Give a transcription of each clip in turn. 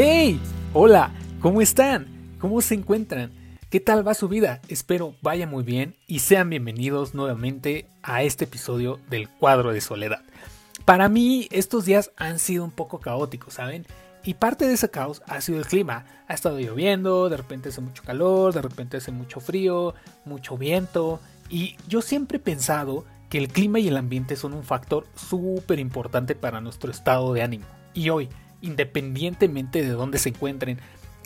¡Hey! Hola, ¿cómo están? ¿Cómo se encuentran? ¿Qué tal va su vida? Espero vaya muy bien y sean bienvenidos nuevamente a este episodio del cuadro de soledad. Para mí estos días han sido un poco caóticos, ¿saben? Y parte de ese caos ha sido el clima. Ha estado lloviendo, de repente hace mucho calor, de repente hace mucho frío, mucho viento. Y yo siempre he pensado que el clima y el ambiente son un factor súper importante para nuestro estado de ánimo. Y hoy, independientemente de dónde se encuentren,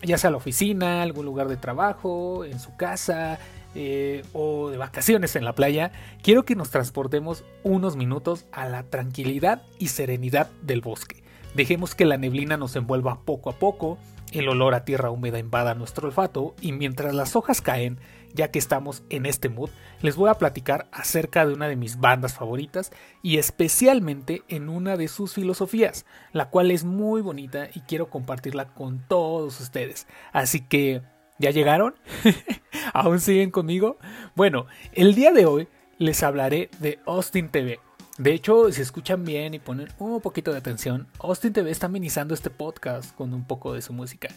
ya sea la oficina, algún lugar de trabajo, en su casa eh, o de vacaciones en la playa, quiero que nos transportemos unos minutos a la tranquilidad y serenidad del bosque. Dejemos que la neblina nos envuelva poco a poco, el olor a tierra húmeda invada nuestro olfato y mientras las hojas caen, ya que estamos en este mood, les voy a platicar acerca de una de mis bandas favoritas y especialmente en una de sus filosofías, la cual es muy bonita y quiero compartirla con todos ustedes. Así que, ¿ya llegaron? ¿Aún siguen conmigo? Bueno, el día de hoy les hablaré de Austin TV. De hecho, si escuchan bien y ponen un poquito de atención, Austin TV está amenizando este podcast con un poco de su música.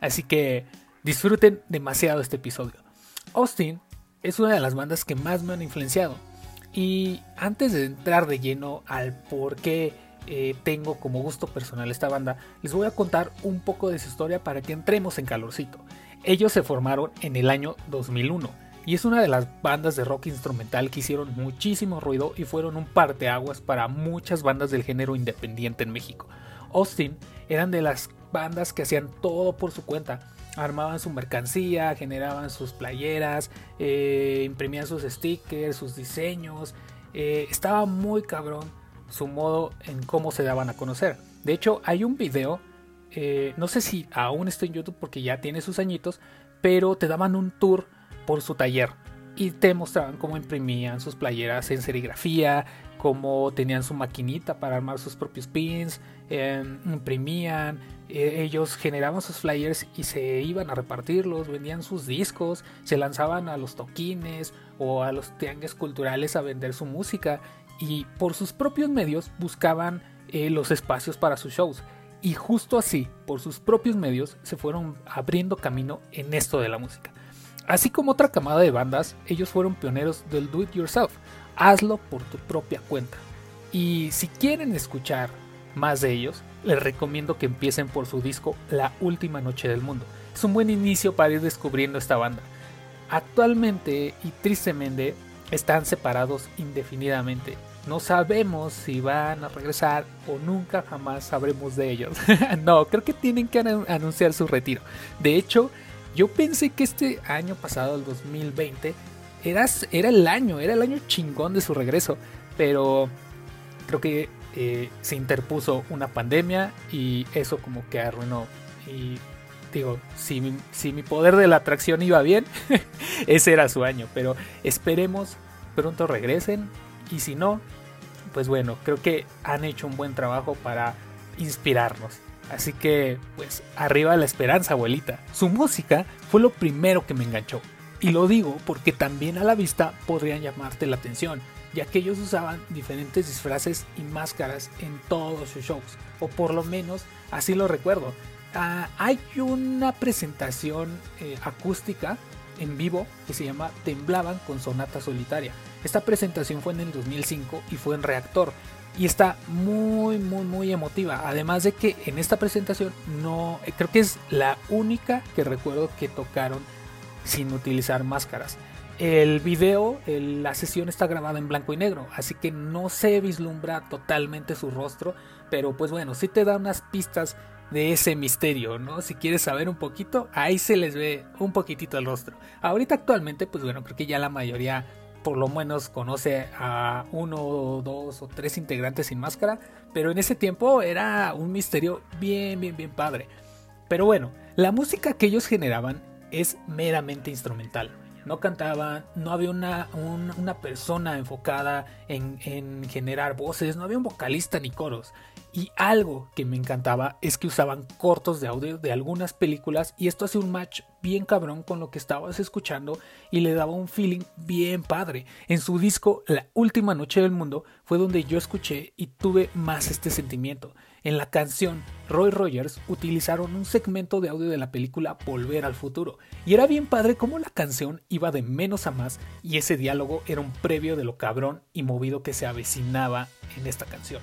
Así que disfruten demasiado este episodio. Austin es una de las bandas que más me han influenciado. Y antes de entrar de lleno al por qué eh, tengo como gusto personal esta banda, les voy a contar un poco de su historia para que entremos en calorcito. Ellos se formaron en el año 2001 y es una de las bandas de rock instrumental que hicieron muchísimo ruido y fueron un parteaguas para muchas bandas del género independiente en México. Austin eran de las bandas que hacían todo por su cuenta armaban su mercancía, generaban sus playeras, eh, imprimían sus stickers, sus diseños. Eh, estaba muy cabrón su modo en cómo se daban a conocer. De hecho, hay un video, eh, no sé si aún está en YouTube porque ya tiene sus añitos, pero te daban un tour por su taller y te mostraban cómo imprimían sus playeras en serigrafía, cómo tenían su maquinita para armar sus propios pins, em, imprimían, eh, ellos generaban sus flyers y se iban a repartirlos, vendían sus discos, se lanzaban a los toquines o a los tianguis culturales a vender su música y por sus propios medios buscaban eh, los espacios para sus shows. Y justo así, por sus propios medios, se fueron abriendo camino en esto de la música. Así como otra camada de bandas, ellos fueron pioneros del do it yourself, hazlo por tu propia cuenta. Y si quieren escuchar más de ellos, les recomiendo que empiecen por su disco La Última Noche del Mundo. Es un buen inicio para ir descubriendo esta banda. Actualmente y tristemente están separados indefinidamente. No sabemos si van a regresar o nunca jamás sabremos de ellos. no, creo que tienen que anunciar su retiro. De hecho, yo pensé que este año pasado, el 2020, era, era el año, era el año chingón de su regreso. Pero creo que eh, se interpuso una pandemia y eso como que arruinó. Y digo, si mi, si mi poder de la atracción iba bien, ese era su año. Pero esperemos pronto regresen. Y si no, pues bueno, creo que han hecho un buen trabajo para inspirarnos. Así que, pues, arriba la esperanza, abuelita. Su música fue lo primero que me enganchó. Y lo digo porque también a la vista podrían llamarte la atención, ya que ellos usaban diferentes disfraces y máscaras en todos sus shows, o por lo menos así lo recuerdo. Ah, hay una presentación eh, acústica en vivo que se llama Temblaban con Sonata Solitaria. Esta presentación fue en el 2005 y fue en Reactor y está muy muy muy emotiva. Además de que en esta presentación no creo que es la única que recuerdo que tocaron sin utilizar máscaras. El video, la sesión está grabada en blanco y negro, así que no se vislumbra totalmente su rostro, pero pues bueno, sí te da unas pistas de ese misterio, ¿no? Si quieres saber un poquito, ahí se les ve un poquitito el rostro. Ahorita actualmente, pues bueno, creo que ya la mayoría por lo menos conoce a uno, dos o tres integrantes sin máscara, pero en ese tiempo era un misterio bien, bien, bien padre. Pero bueno, la música que ellos generaban es meramente instrumental. no cantaban, no había una, una persona enfocada en, en generar voces, no había un vocalista ni coros. Y algo que me encantaba es que usaban cortos de audio de algunas películas y esto hace un match bien cabrón con lo que estabas escuchando y le daba un feeling bien padre. En su disco La Última Noche del Mundo fue donde yo escuché y tuve más este sentimiento. En la canción Roy Rogers utilizaron un segmento de audio de la película Volver al Futuro y era bien padre cómo la canción iba de menos a más y ese diálogo era un previo de lo cabrón y movido que se avecinaba en esta canción.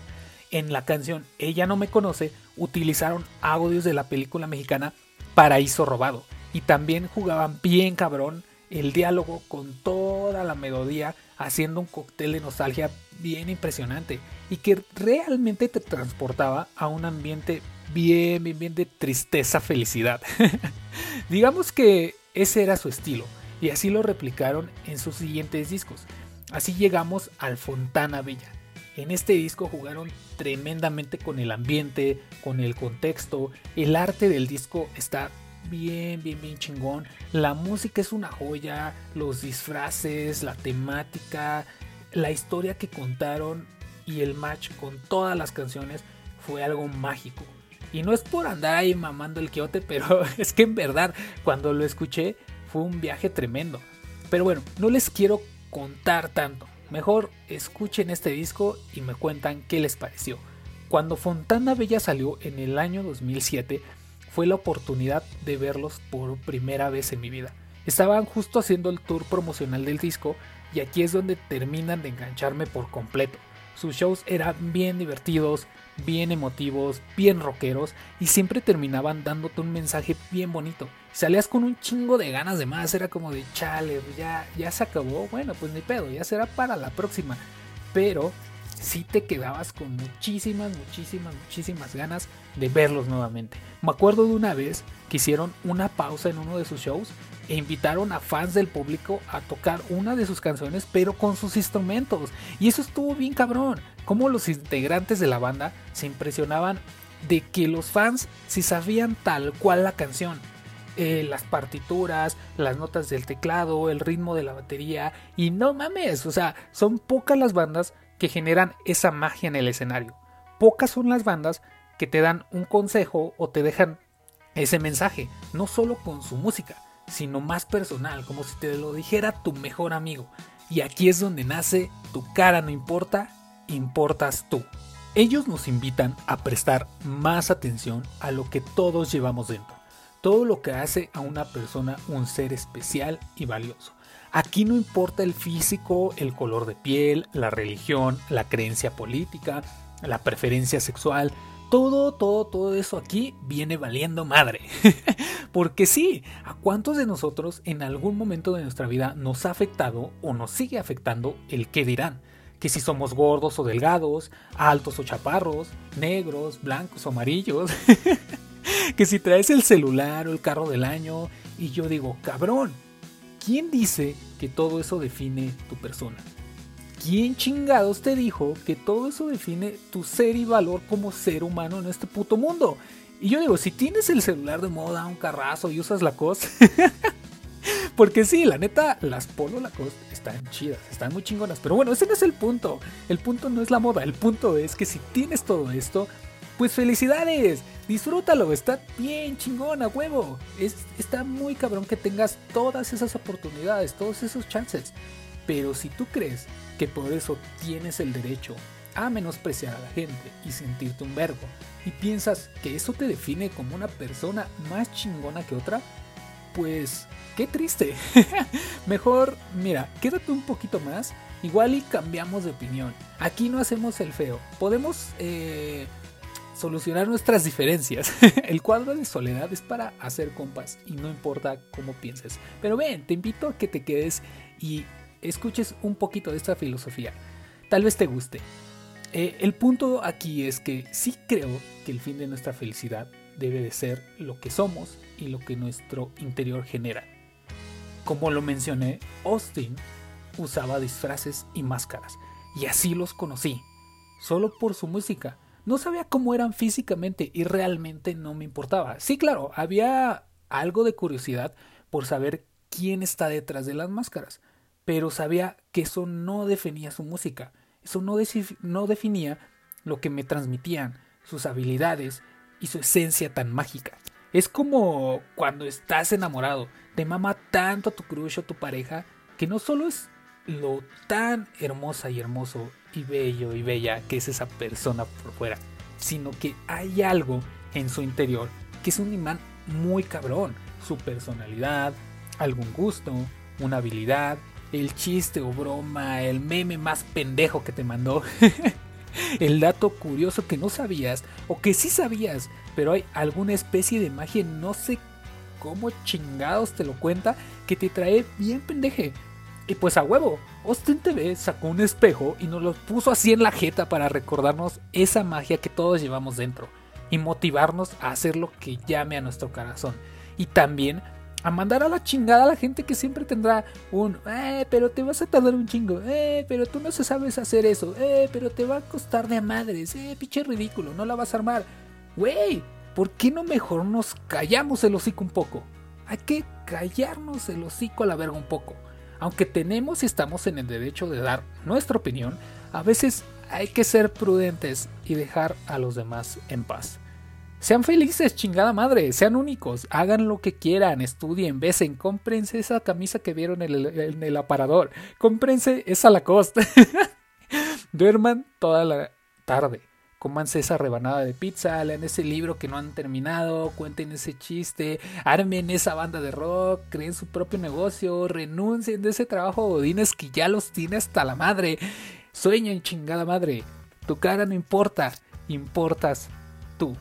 En la canción Ella no me conoce utilizaron audios de la película mexicana Paraíso Robado y también jugaban bien cabrón el diálogo con toda la melodía haciendo un cóctel de nostalgia bien impresionante y que realmente te transportaba a un ambiente bien, bien, bien de tristeza, felicidad. Digamos que ese era su estilo y así lo replicaron en sus siguientes discos. Así llegamos al Fontana Bella. En este disco jugaron tremendamente con el ambiente, con el contexto, el arte del disco está bien, bien, bien chingón. La música es una joya, los disfraces, la temática, la historia que contaron y el match con todas las canciones fue algo mágico. Y no es por andar ahí mamando el quiote, pero es que en verdad cuando lo escuché fue un viaje tremendo. Pero bueno, no les quiero contar tanto. Mejor escuchen este disco y me cuentan qué les pareció. Cuando Fontana Bella salió en el año 2007, fue la oportunidad de verlos por primera vez en mi vida. Estaban justo haciendo el tour promocional del disco y aquí es donde terminan de engancharme por completo. Sus shows eran bien divertidos, bien emotivos, bien rockeros y siempre terminaban dándote un mensaje bien bonito. Salías con un chingo de ganas de más, era como de chale, ya, ya se acabó, bueno, pues ni pedo, ya será para la próxima. Pero si te quedabas con muchísimas, muchísimas, muchísimas ganas de verlos nuevamente. Me acuerdo de una vez que hicieron una pausa en uno de sus shows e invitaron a fans del público a tocar una de sus canciones pero con sus instrumentos. Y eso estuvo bien cabrón. Como los integrantes de la banda se impresionaban de que los fans si sabían tal cual la canción. Eh, las partituras, las notas del teclado, el ritmo de la batería. Y no mames, o sea, son pocas las bandas que generan esa magia en el escenario. Pocas son las bandas que te dan un consejo o te dejan ese mensaje, no solo con su música, sino más personal, como si te lo dijera tu mejor amigo. Y aquí es donde nace Tu cara no importa, importas tú. Ellos nos invitan a prestar más atención a lo que todos llevamos dentro, todo lo que hace a una persona un ser especial y valioso. Aquí no importa el físico, el color de piel, la religión, la creencia política, la preferencia sexual, todo, todo, todo eso aquí viene valiendo madre. Porque sí, ¿a cuántos de nosotros en algún momento de nuestra vida nos ha afectado o nos sigue afectando el qué dirán? Que si somos gordos o delgados, altos o chaparros, negros, blancos o amarillos. que si traes el celular o el carro del año. Y yo digo, cabrón, ¿Quién dice que todo eso define tu persona? ¿Quién chingados te dijo que todo eso define tu ser y valor como ser humano en este puto mundo? Y yo digo, si tienes el celular de moda, un carrazo y usas la cos, porque sí, la neta, las Polo Lacoste están chidas, están muy chingonas. Pero bueno, ese no es el punto. El punto no es la moda. El punto es que si tienes todo esto, pues felicidades, disfrútalo, está bien chingón a huevo. Es, está muy cabrón que tengas todas esas oportunidades, todos esos chances. Pero si tú crees que por eso tienes el derecho a menospreciar a la gente y sentirte un verbo, y piensas que eso te define como una persona más chingona que otra, pues qué triste. Mejor, mira, quédate un poquito más, igual y cambiamos de opinión. Aquí no hacemos el feo. Podemos eh, solucionar nuestras diferencias. El cuadro de soledad es para hacer compas y no importa cómo pienses. Pero ven, te invito a que te quedes y escuches un poquito de esta filosofía. Tal vez te guste. Eh, el punto aquí es que sí creo que el fin de nuestra felicidad debe de ser lo que somos y lo que nuestro interior genera. Como lo mencioné, Austin usaba disfraces y máscaras, y así los conocí, solo por su música no sabía cómo eran físicamente y realmente no me importaba. Sí, claro, había algo de curiosidad por saber quién está detrás de las máscaras, pero sabía que eso no definía su música, eso no, no definía lo que me transmitían, sus habilidades y su esencia tan mágica. Es como cuando estás enamorado, te mama tanto tu crush o tu pareja que no solo es lo tan hermosa y hermoso y bello y bella que es esa persona por fuera, sino que hay algo en su interior que es un imán muy cabrón. Su personalidad, algún gusto, una habilidad, el chiste o broma, el meme más pendejo que te mandó. el dato curioso que no sabías o que sí sabías, pero hay alguna especie de magia, no sé cómo chingados te lo cuenta, que te trae bien pendeje. Y pues a huevo, Austin TV sacó un espejo y nos lo puso así en la jeta para recordarnos esa magia que todos llevamos dentro y motivarnos a hacer lo que llame a nuestro corazón. Y también a mandar a la chingada a la gente que siempre tendrá un, eh, pero te vas a tardar un chingo, eh, pero tú no sabes hacer eso, eh, pero te va a costar de madres, eh, pinche ridículo, no la vas a armar. Güey, ¿por qué no mejor nos callamos el hocico un poco? Hay que callarnos el hocico a la verga un poco. Aunque tenemos y estamos en el derecho de dar nuestra opinión, a veces hay que ser prudentes y dejar a los demás en paz. Sean felices, chingada madre, sean únicos, hagan lo que quieran, estudien, besen, cómprense esa camisa que vieron en el, aparador, cómprense esa Lacoste, duerman toda la tarde, cómanse esa rebanada de pizza, lean ese libro que no han terminado, cuenten ese chiste, armen esa banda de rock, creen su propio negocio, renuncien de ese trabajo godines que ya los tiene hasta la madre, sueñen chingada madre, tu cara no importa, importas tú.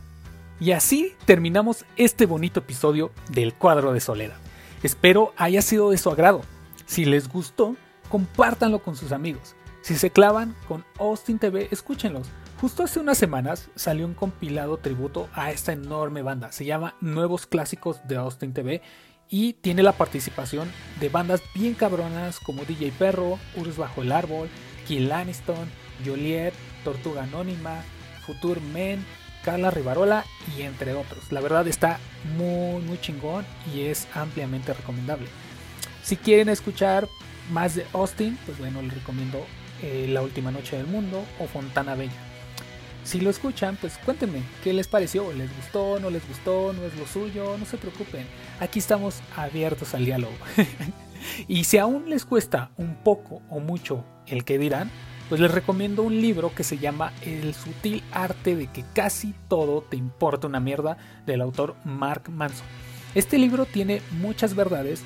Y así terminamos este bonito episodio del cuadro de soledad. Espero haya sido de su agrado. Si les gustó, compártanlo con sus amigos. Si se clavan con Austin TV, escúchenlos. Justo hace unas semanas salió un compilado tributo a esta enorme banda. Se llama Nuevos Clásicos de Austin TV y tiene la participación de bandas bien cabronas como DJ Perro, Urs Bajo el Árbol, Kill Aniston, Joliet, Tortuga Anónima, Future Men, Carla Rivarola y entre otros. La verdad está muy muy chingón y es ampliamente recomendable. Si quieren escuchar más de Austin, pues bueno, les recomiendo eh, La Última Noche del Mundo o Fontana Bella. Si lo escuchan, pues cuéntenme qué les pareció, les gustó, no les gustó, no es lo suyo, no se preocupen. Aquí estamos abiertos al diálogo. y si aún les cuesta un poco o mucho el que dirán, pues les recomiendo un libro que se llama El sutil arte de que casi todo te importa una mierda del autor Mark Manson. Este libro tiene muchas verdades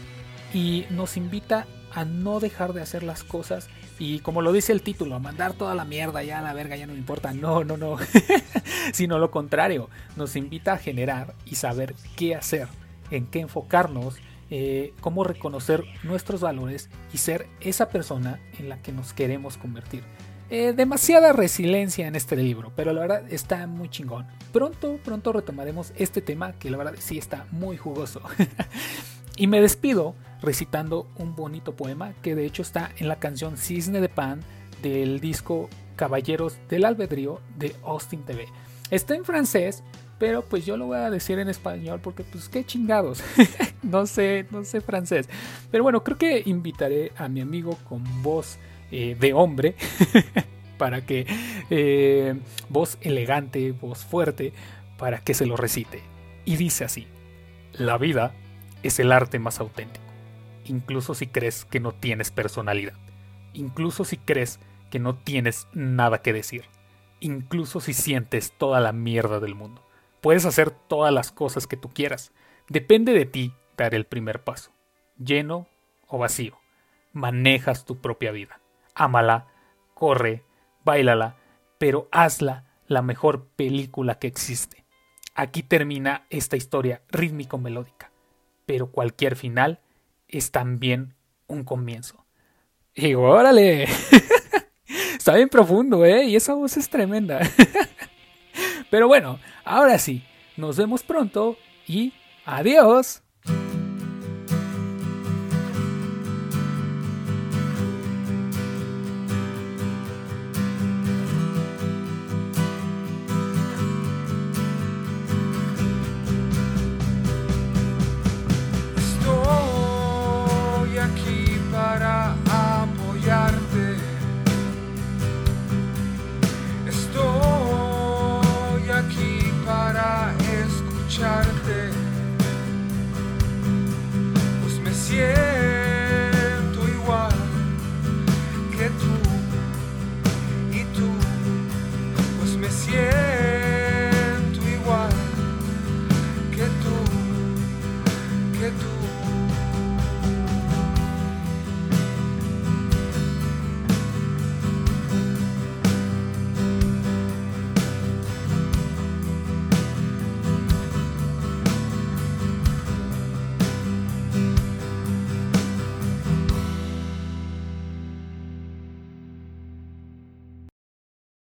y nos invita a no dejar de hacer las cosas y como lo dice el título, a mandar toda la mierda ya a la verga ya no me importa. No, no, no. Sino lo contrario, nos invita a generar y saber qué hacer, en qué enfocarnos eh, cómo reconocer nuestros valores y ser esa persona en la que nos queremos convertir. Eh, demasiada resiliencia en este libro, pero la verdad está muy chingón. Pronto, pronto retomaremos este tema que la verdad sí está muy jugoso. y me despido recitando un bonito poema que de hecho está en la canción Cisne de Pan del disco Caballeros del Albedrío de Austin TV. Está en francés, pero pues yo lo voy a decir en español porque pues qué chingados. no sé, no sé francés. Pero bueno, creo que invitaré a mi amigo con voz eh, de hombre para que eh, voz elegante, voz fuerte, para que se lo recite. Y dice así: La vida es el arte más auténtico, incluso si crees que no tienes personalidad, incluso si crees que no tienes nada que decir, incluso si sientes toda la mierda del mundo. Puedes hacer todas las cosas que tú quieras. Depende de ti dar el primer paso. Lleno o vacío. Manejas tu propia vida. Ámala, corre, bailala, pero hazla la mejor película que existe. Aquí termina esta historia rítmico-melódica, pero cualquier final es también un comienzo. Y órale, está bien profundo, ¿eh? Y esa voz es tremenda. Pero bueno, ahora sí, nos vemos pronto y adiós.